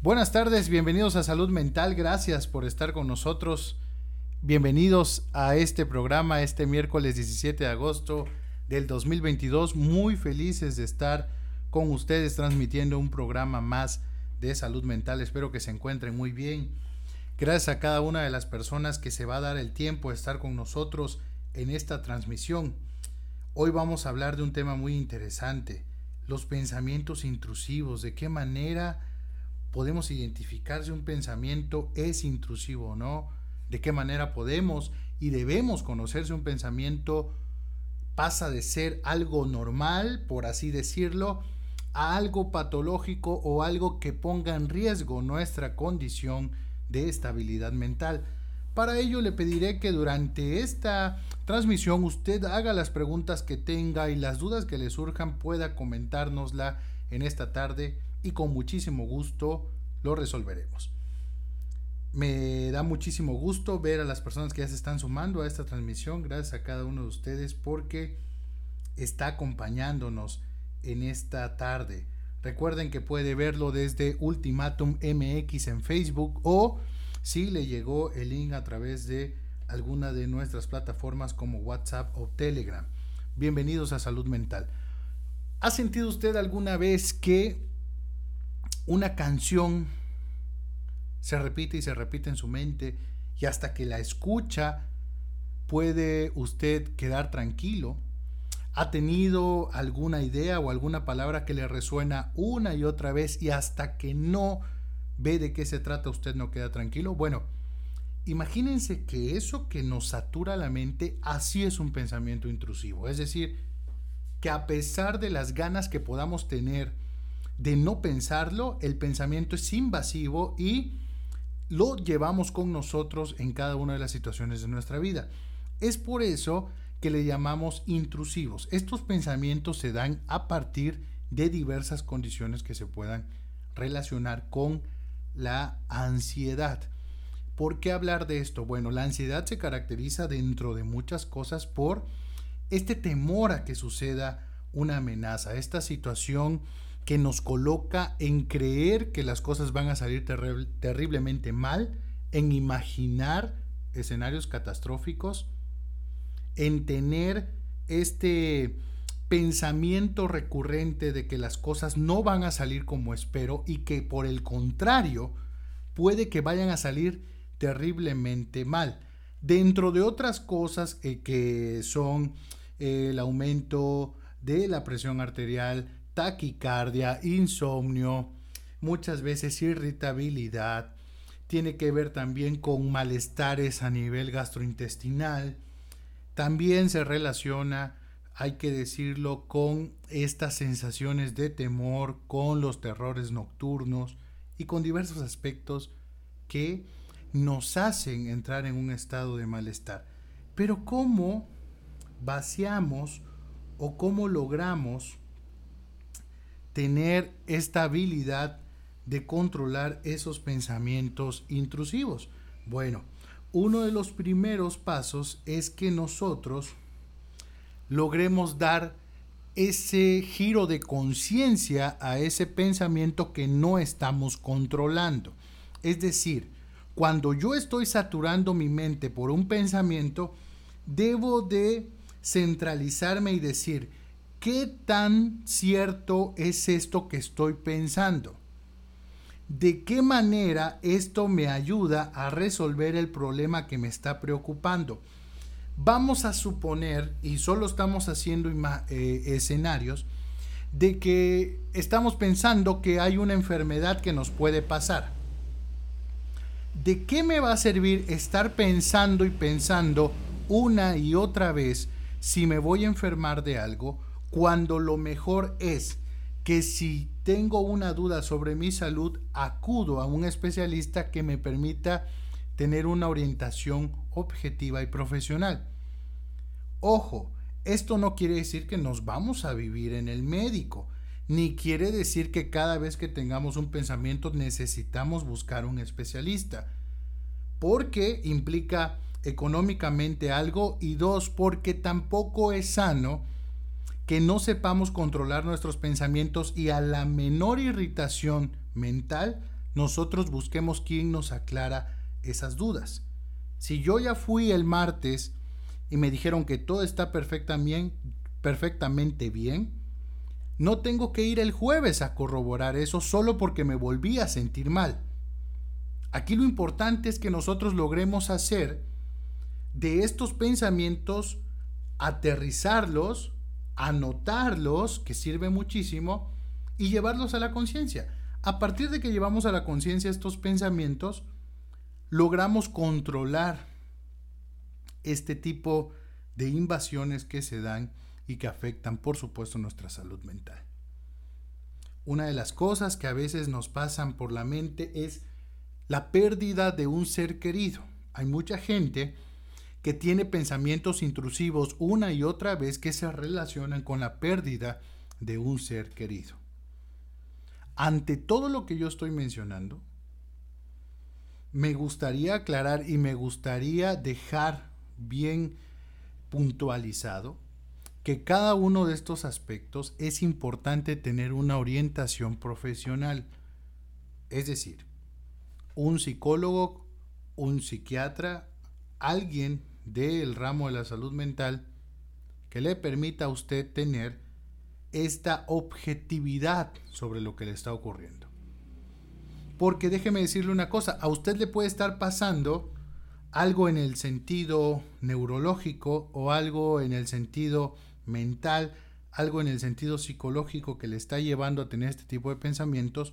Buenas tardes, bienvenidos a Salud Mental, gracias por estar con nosotros. Bienvenidos a este programa este miércoles 17 de agosto del 2022. Muy felices de estar con ustedes transmitiendo un programa más de salud mental. Espero que se encuentren muy bien. Gracias a cada una de las personas que se va a dar el tiempo de estar con nosotros en esta transmisión. Hoy vamos a hablar de un tema muy interesante, los pensamientos intrusivos, de qué manera podemos identificar si un pensamiento es intrusivo o no, de qué manera podemos y debemos conocer si un pensamiento pasa de ser algo normal, por así decirlo, a algo patológico o algo que ponga en riesgo nuestra condición de estabilidad mental. Para ello le pediré que durante esta transmisión usted haga las preguntas que tenga y las dudas que le surjan pueda comentárnosla en esta tarde y con muchísimo gusto lo resolveremos. Me da muchísimo gusto ver a las personas que ya se están sumando a esta transmisión. Gracias a cada uno de ustedes porque está acompañándonos en esta tarde. Recuerden que puede verlo desde Ultimatum MX en Facebook o si le llegó el link a través de alguna de nuestras plataformas como WhatsApp o Telegram. Bienvenidos a Salud Mental. ¿Ha sentido usted alguna vez que una canción se repite y se repite en su mente y hasta que la escucha puede usted quedar tranquilo? ¿Ha tenido alguna idea o alguna palabra que le resuena una y otra vez y hasta que no ve de qué se trata usted no queda tranquilo? Bueno, imagínense que eso que nos satura la mente así es un pensamiento intrusivo. Es decir, que a pesar de las ganas que podamos tener de no pensarlo, el pensamiento es invasivo y lo llevamos con nosotros en cada una de las situaciones de nuestra vida. Es por eso que le llamamos intrusivos. Estos pensamientos se dan a partir de diversas condiciones que se puedan relacionar con la ansiedad. ¿Por qué hablar de esto? Bueno, la ansiedad se caracteriza dentro de muchas cosas por este temor a que suceda una amenaza, esta situación que nos coloca en creer que las cosas van a salir terriblemente mal, en imaginar escenarios catastróficos, en tener este pensamiento recurrente de que las cosas no van a salir como espero y que por el contrario puede que vayan a salir terriblemente mal. Dentro de otras cosas eh, que son eh, el aumento de la presión arterial, taquicardia, insomnio, muchas veces irritabilidad, tiene que ver también con malestares a nivel gastrointestinal, también se relaciona, hay que decirlo, con estas sensaciones de temor, con los terrores nocturnos y con diversos aspectos que nos hacen entrar en un estado de malestar. Pero ¿cómo vaciamos o cómo logramos tener esta habilidad de controlar esos pensamientos intrusivos? Bueno, uno de los primeros pasos es que nosotros logremos dar ese giro de conciencia a ese pensamiento que no estamos controlando. Es decir, cuando yo estoy saturando mi mente por un pensamiento, debo de centralizarme y decir, ¿qué tan cierto es esto que estoy pensando? ¿De qué manera esto me ayuda a resolver el problema que me está preocupando? Vamos a suponer, y solo estamos haciendo eh, escenarios, de que estamos pensando que hay una enfermedad que nos puede pasar. ¿De qué me va a servir estar pensando y pensando una y otra vez si me voy a enfermar de algo cuando lo mejor es que si tengo una duda sobre mi salud, acudo a un especialista que me permita tener una orientación objetiva y profesional. Ojo, esto no quiere decir que nos vamos a vivir en el médico, ni quiere decir que cada vez que tengamos un pensamiento necesitamos buscar un especialista, porque implica económicamente algo y dos, porque tampoco es sano que no sepamos controlar nuestros pensamientos y a la menor irritación mental nosotros busquemos quién nos aclara esas dudas. Si yo ya fui el martes y me dijeron que todo está perfectamente bien, no tengo que ir el jueves a corroborar eso solo porque me volví a sentir mal. Aquí lo importante es que nosotros logremos hacer de estos pensamientos, aterrizarlos, anotarlos, que sirve muchísimo, y llevarlos a la conciencia. A partir de que llevamos a la conciencia estos pensamientos, logramos controlar este tipo de invasiones que se dan y que afectan, por supuesto, nuestra salud mental. Una de las cosas que a veces nos pasan por la mente es la pérdida de un ser querido. Hay mucha gente que tiene pensamientos intrusivos una y otra vez que se relacionan con la pérdida de un ser querido. Ante todo lo que yo estoy mencionando, me gustaría aclarar y me gustaría dejar bien puntualizado que cada uno de estos aspectos es importante tener una orientación profesional. Es decir, un psicólogo, un psiquiatra, alguien del ramo de la salud mental que le permita a usted tener esta objetividad sobre lo que le está ocurriendo. Porque déjeme decirle una cosa, a usted le puede estar pasando algo en el sentido neurológico o algo en el sentido mental, algo en el sentido psicológico que le está llevando a tener este tipo de pensamientos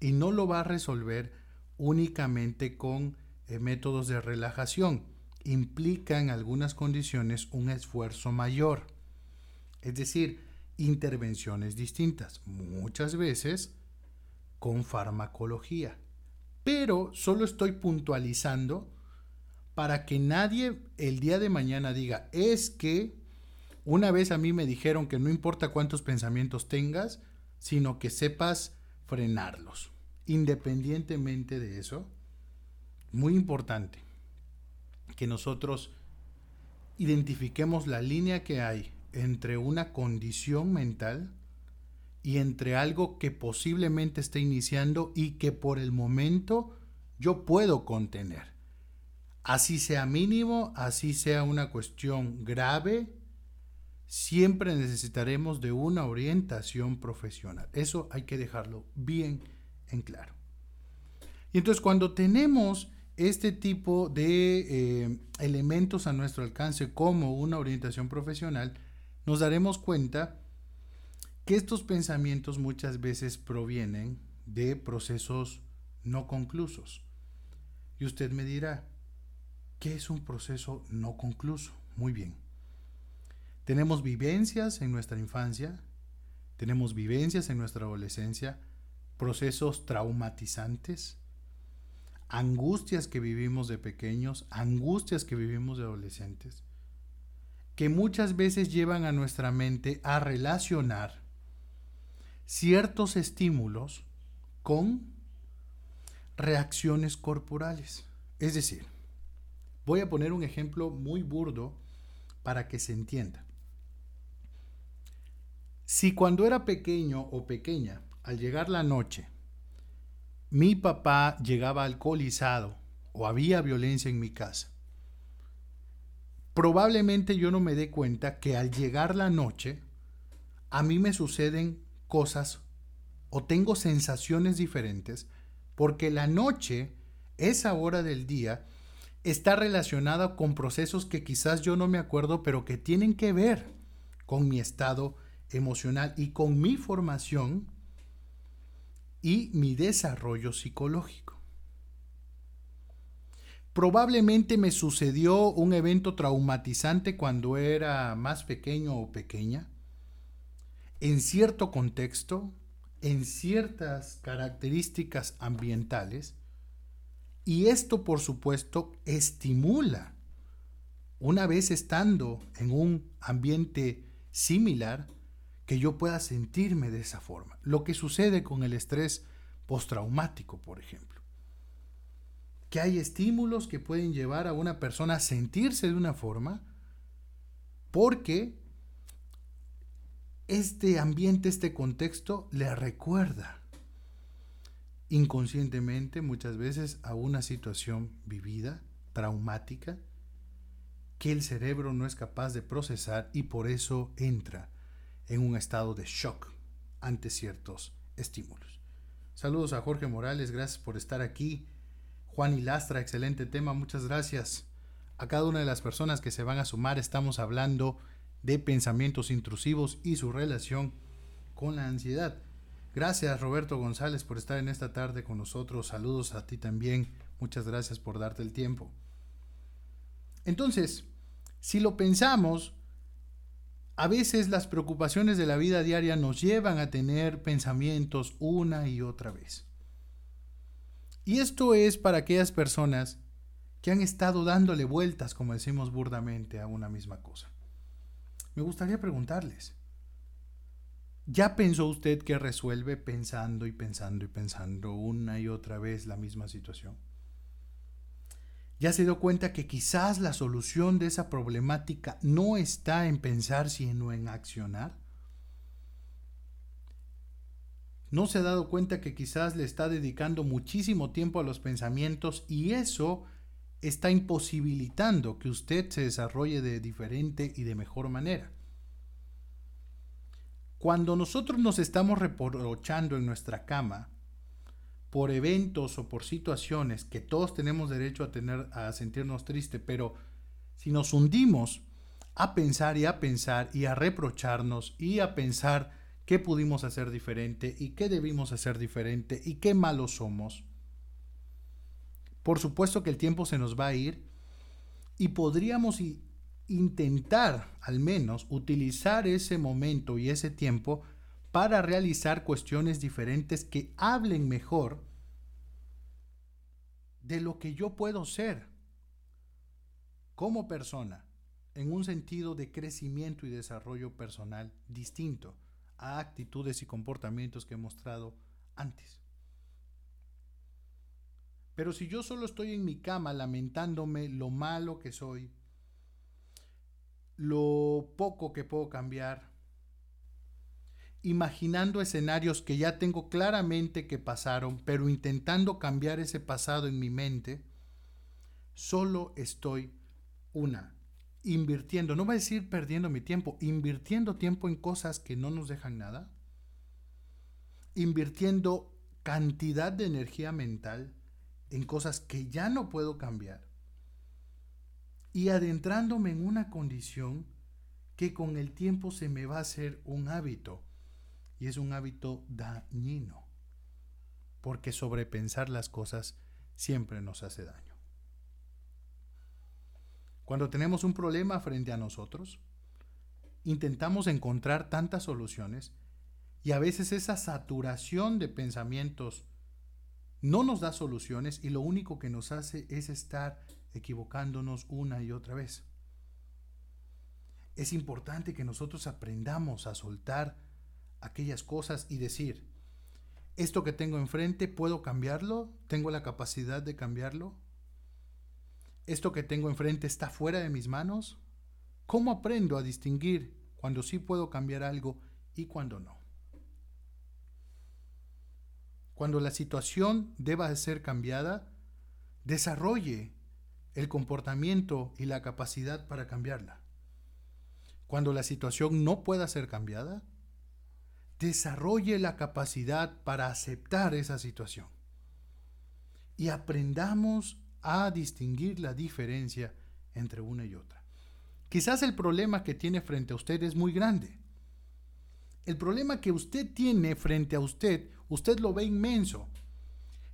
y no lo va a resolver únicamente con eh, métodos de relajación. Implica en algunas condiciones un esfuerzo mayor. Es decir, intervenciones distintas, muchas veces con farmacología. Pero solo estoy puntualizando para que nadie el día de mañana diga, es que una vez a mí me dijeron que no importa cuántos pensamientos tengas, sino que sepas frenarlos. Independientemente de eso, muy importante que nosotros identifiquemos la línea que hay entre una condición mental y entre algo que posiblemente esté iniciando y que por el momento yo puedo contener. Así sea mínimo, así sea una cuestión grave, siempre necesitaremos de una orientación profesional. Eso hay que dejarlo bien en claro. Y entonces cuando tenemos este tipo de eh, elementos a nuestro alcance como una orientación profesional, nos daremos cuenta que estos pensamientos muchas veces provienen de procesos no conclusos. Y usted me dirá, ¿qué es un proceso no concluso? Muy bien. Tenemos vivencias en nuestra infancia, tenemos vivencias en nuestra adolescencia, procesos traumatizantes, angustias que vivimos de pequeños, angustias que vivimos de adolescentes que muchas veces llevan a nuestra mente a relacionar ciertos estímulos con reacciones corporales. Es decir, voy a poner un ejemplo muy burdo para que se entienda. Si cuando era pequeño o pequeña, al llegar la noche, mi papá llegaba alcoholizado o había violencia en mi casa, probablemente yo no me dé cuenta que al llegar la noche, a mí me suceden cosas o tengo sensaciones diferentes, porque la noche, esa hora del día, está relacionada con procesos que quizás yo no me acuerdo, pero que tienen que ver con mi estado emocional y con mi formación y mi desarrollo psicológico. Probablemente me sucedió un evento traumatizante cuando era más pequeño o pequeña, en cierto contexto, en ciertas características ambientales, y esto por supuesto estimula, una vez estando en un ambiente similar, que yo pueda sentirme de esa forma. Lo que sucede con el estrés postraumático, por ejemplo que hay estímulos que pueden llevar a una persona a sentirse de una forma porque este ambiente, este contexto le recuerda. inconscientemente muchas veces a una situación vivida, traumática, que el cerebro no es capaz de procesar y por eso entra en un estado de shock ante ciertos estímulos. Saludos a Jorge Morales, gracias por estar aquí. Juan Lastra, excelente tema, muchas gracias. A cada una de las personas que se van a sumar estamos hablando de pensamientos intrusivos y su relación con la ansiedad. Gracias Roberto González por estar en esta tarde con nosotros. Saludos a ti también. Muchas gracias por darte el tiempo. Entonces, si lo pensamos, a veces las preocupaciones de la vida diaria nos llevan a tener pensamientos una y otra vez. Y esto es para aquellas personas que han estado dándole vueltas, como decimos burdamente, a una misma cosa. Me gustaría preguntarles, ¿ya pensó usted que resuelve pensando y pensando y pensando una y otra vez la misma situación? ¿Ya se dio cuenta que quizás la solución de esa problemática no está en pensar sino en accionar? ¿No se ha dado cuenta que quizás le está dedicando muchísimo tiempo a los pensamientos y eso está imposibilitando que usted se desarrolle de diferente y de mejor manera. Cuando nosotros nos estamos reprochando en nuestra cama por eventos o por situaciones que todos tenemos derecho a tener a sentirnos tristes, pero si nos hundimos a pensar y a pensar y a reprocharnos y a pensar qué pudimos hacer diferente y qué debimos hacer diferente y qué malos somos, por supuesto que el tiempo se nos va a ir y podríamos intentar al menos utilizar ese momento y ese tiempo para realizar cuestiones diferentes que hablen mejor de lo que yo puedo ser como persona en un sentido de crecimiento y desarrollo personal distinto a actitudes y comportamientos que he mostrado antes. Pero si yo solo estoy en mi cama lamentándome lo malo que soy, lo poco que puedo cambiar, imaginando escenarios que ya tengo claramente que pasaron, pero intentando cambiar ese pasado en mi mente, solo estoy una, invirtiendo, no voy a decir perdiendo mi tiempo, invirtiendo tiempo en cosas que no nos dejan nada, invirtiendo cantidad de energía mental en cosas que ya no puedo cambiar y adentrándome en una condición que con el tiempo se me va a hacer un hábito y es un hábito dañino porque sobrepensar las cosas siempre nos hace daño. Cuando tenemos un problema frente a nosotros, intentamos encontrar tantas soluciones y a veces esa saturación de pensamientos no nos da soluciones y lo único que nos hace es estar equivocándonos una y otra vez. Es importante que nosotros aprendamos a soltar aquellas cosas y decir, esto que tengo enfrente, ¿puedo cambiarlo? ¿Tengo la capacidad de cambiarlo? ¿Esto que tengo enfrente está fuera de mis manos? ¿Cómo aprendo a distinguir cuando sí puedo cambiar algo y cuando no? cuando la situación deba ser cambiada, desarrolle el comportamiento y la capacidad para cambiarla. Cuando la situación no pueda ser cambiada, desarrolle la capacidad para aceptar esa situación. Y aprendamos a distinguir la diferencia entre una y otra. Quizás el problema que tiene frente a usted es muy grande. El problema que usted tiene frente a usted usted lo ve inmenso.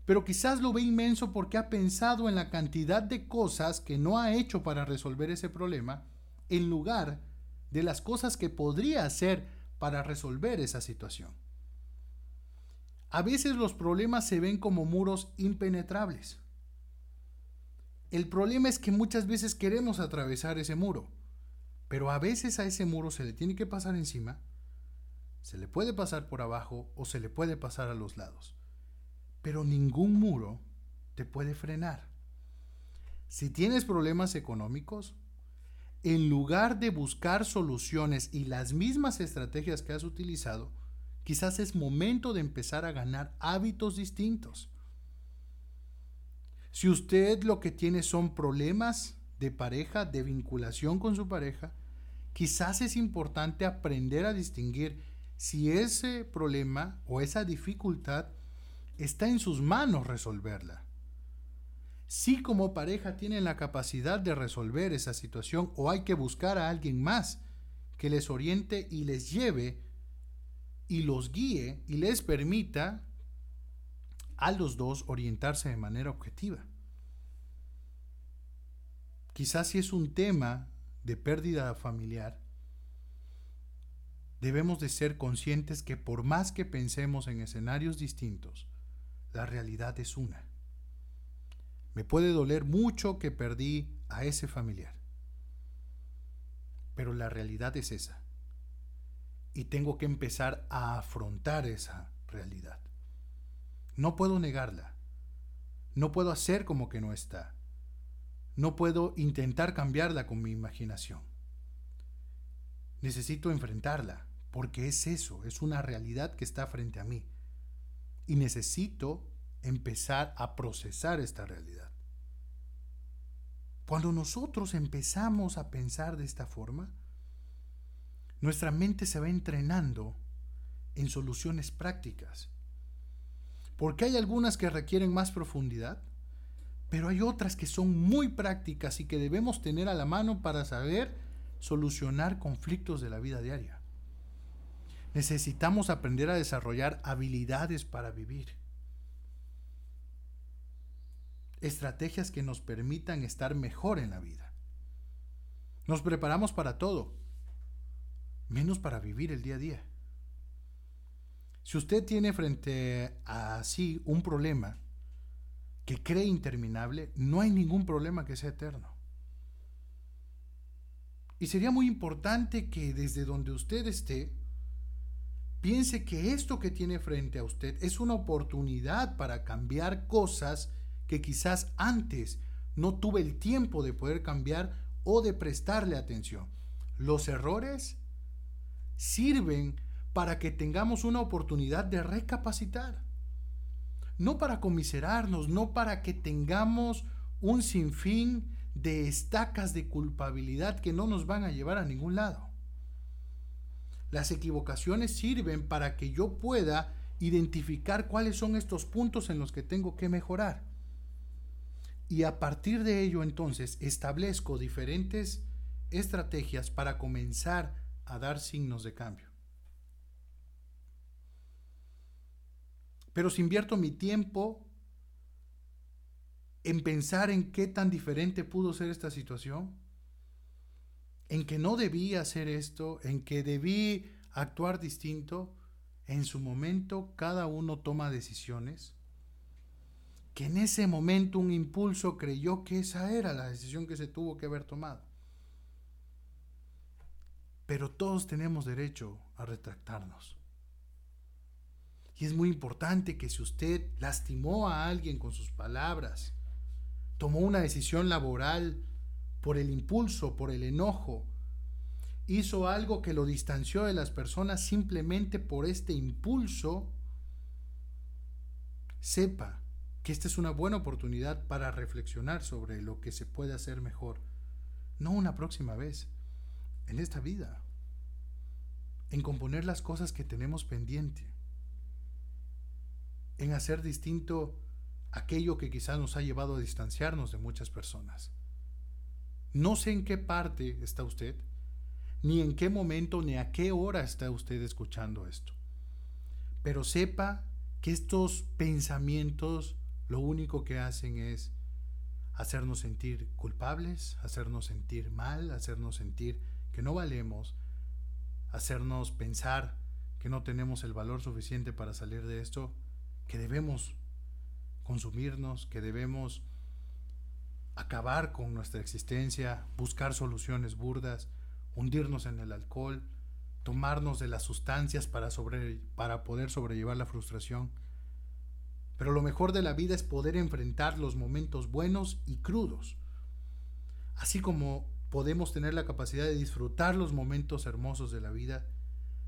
Pero quizás lo ve inmenso porque ha pensado en la cantidad de cosas que no ha hecho para resolver ese problema, en lugar de las cosas que podría hacer para resolver esa situación. A veces los problemas se ven como muros impenetrables. El problema es que muchas veces queremos atravesar ese muro, pero a veces a ese muro se le tiene que pasar encima se le puede pasar por abajo o se le puede pasar a los lados. Pero ningún muro te puede frenar. Si tienes problemas económicos, en lugar de buscar soluciones y las mismas estrategias que has utilizado, Quizás es momento de empezar a ganar hábitos distintos. Si usted lo que tiene son problemas de pareja, de vinculación con su pareja, quizás es importante aprender a distinguir si ese problema o esa dificultad está en sus manos resolverla. Si como pareja tienen la capacidad de resolver esa situación o hay que buscar a alguien más que les oriente y les lleve y los guíe y les permita a los dos orientarse de manera objetiva. Quizás si es un tema de pérdida familiar, debemos de ser conscientes que por más que pensemos en escenarios distintos, la realidad es una. Me puede doler mucho que perdí a ese familiar, pero la realidad es esa. Y tengo que empezar a afrontar esa realidad. No puedo negarla. No puedo hacer como que no está. No puedo intentar cambiarla con mi imaginación. Necesito enfrentarla, porque es eso, es una realidad que está frente a mí. Y necesito empezar a procesar esta realidad. Cuando nosotros empezamos a pensar de esta forma, nuestra mente se va entrenando en soluciones prácticas. Porque hay algunas que requieren más profundidad pero hay otras que son muy prácticas y que debemos tener a la mano para saber solucionar conflictos de la vida diaria. Necesitamos aprender a desarrollar habilidades para vivir. Estrategias que nos permitan estar mejor en la vida. Nos preparamos para todo, menos para vivir el día a día. Si usted tiene frente a sí un problema, que cree interminable, no hay ningún problema que sea eterno. Y sería muy importante que desde donde usted esté, piense que esto que tiene frente a usted es una oportunidad para cambiar cosas que quizás antes no tuve el tiempo de poder cambiar o de prestarle atención. Los errores sirven para que tengamos una oportunidad de recapacitar no para comiserarnos, no para que tengamos un sinfín de estacas de culpabilidad que no nos van a llevar a ningún lado. Las equivocaciones sirven para que yo pueda identificar cuáles son estos puntos en los que tengo que mejorar. Y a partir de ello entonces establezco diferentes estrategias para comenzar a dar signos de cambio. Pero si invierto mi tiempo en pensar en qué tan diferente pudo ser esta situación, en que no debí hacer esto, en que debí actuar distinto, en su momento cada uno toma decisiones, que en ese momento un impulso creyó que esa era la decisión que se tuvo que haber tomado. Pero todos tenemos derecho a retractarnos. Y es muy importante que si usted lastimó a alguien con sus palabras, tomó una decisión laboral por el impulso, por el enojo, hizo algo que lo distanció de las personas simplemente por este impulso, sepa que esta es una buena oportunidad para reflexionar sobre lo que se puede hacer mejor. No una próxima vez, en esta vida, en componer las cosas que tenemos pendiente en hacer distinto aquello que quizás nos ha llevado a distanciarnos de muchas personas. No sé en qué parte está usted, ni en qué momento, ni a qué hora está usted escuchando esto. Pero sepa que estos pensamientos lo único que hacen es hacernos sentir culpables, hacernos sentir mal, hacernos sentir que no valemos, hacernos pensar que no tenemos el valor suficiente para salir de esto que debemos consumirnos, que debemos acabar con nuestra existencia, buscar soluciones burdas, hundirnos en el alcohol, tomarnos de las sustancias para, poder sobrellevar la frustración. Pero lo mejor de la vida es poder enfrentar los momentos buenos y crudos. Así como podemos tener la capacidad de disfrutar los momentos hermosos de la vida,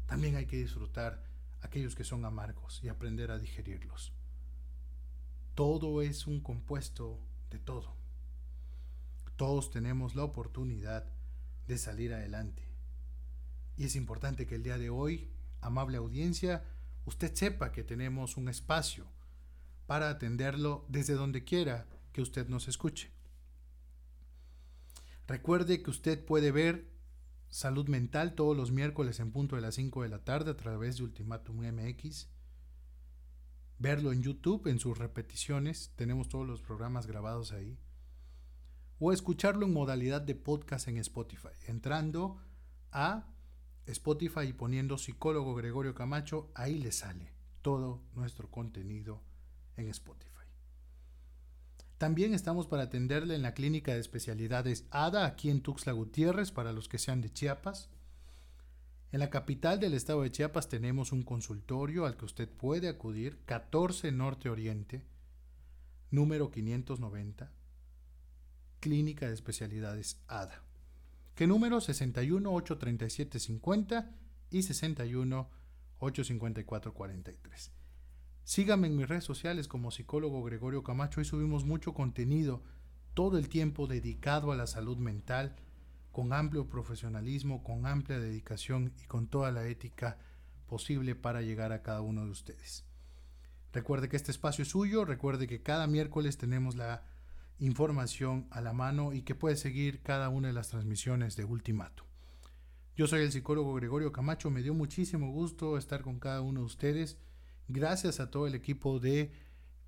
también hay que disfrutar aquellos que son amargos y aprender a digerirlos. Todo es un compuesto de todo. Todos tenemos la oportunidad de salir adelante. Y es importante que el día de hoy, amable audiencia, usted sepa que tenemos un espacio para atenderlo desde donde quiera que usted nos escuche. Recuerde que usted puede ver Salud Mental todos los miércoles en punto de las 5 de la tarde a través de Ultimatum MX. Verlo en YouTube en sus repeticiones, tenemos todos los programas grabados ahí. O escucharlo en modalidad de podcast en Spotify, entrando a Spotify y poniendo psicólogo Gregorio Camacho, ahí le sale todo nuestro contenido en Spotify. También estamos para atenderle en la clínica de especialidades ADA, aquí en Tuxtla Gutiérrez, para los que sean de Chiapas. En la capital del estado de Chiapas tenemos un consultorio al que usted puede acudir, 14 Norte Oriente, número 590, Clínica de Especialidades ADA. ¿Qué número? 61 837 50 y 61 854 43. Sígame en mis redes sociales como psicólogo Gregorio Camacho y subimos mucho contenido todo el tiempo dedicado a la salud mental, con amplio profesionalismo, con amplia dedicación y con toda la ética posible para llegar a cada uno de ustedes. Recuerde que este espacio es suyo, recuerde que cada miércoles tenemos la información a la mano y que puede seguir cada una de las transmisiones de Ultimato. Yo soy el psicólogo Gregorio Camacho, me dio muchísimo gusto estar con cada uno de ustedes. Gracias a todo el equipo de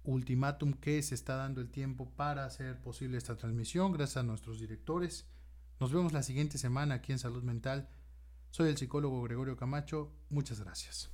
Ultimatum que se está dando el tiempo para hacer posible esta transmisión. Gracias a nuestros directores. Nos vemos la siguiente semana aquí en Salud Mental. Soy el psicólogo Gregorio Camacho. Muchas gracias.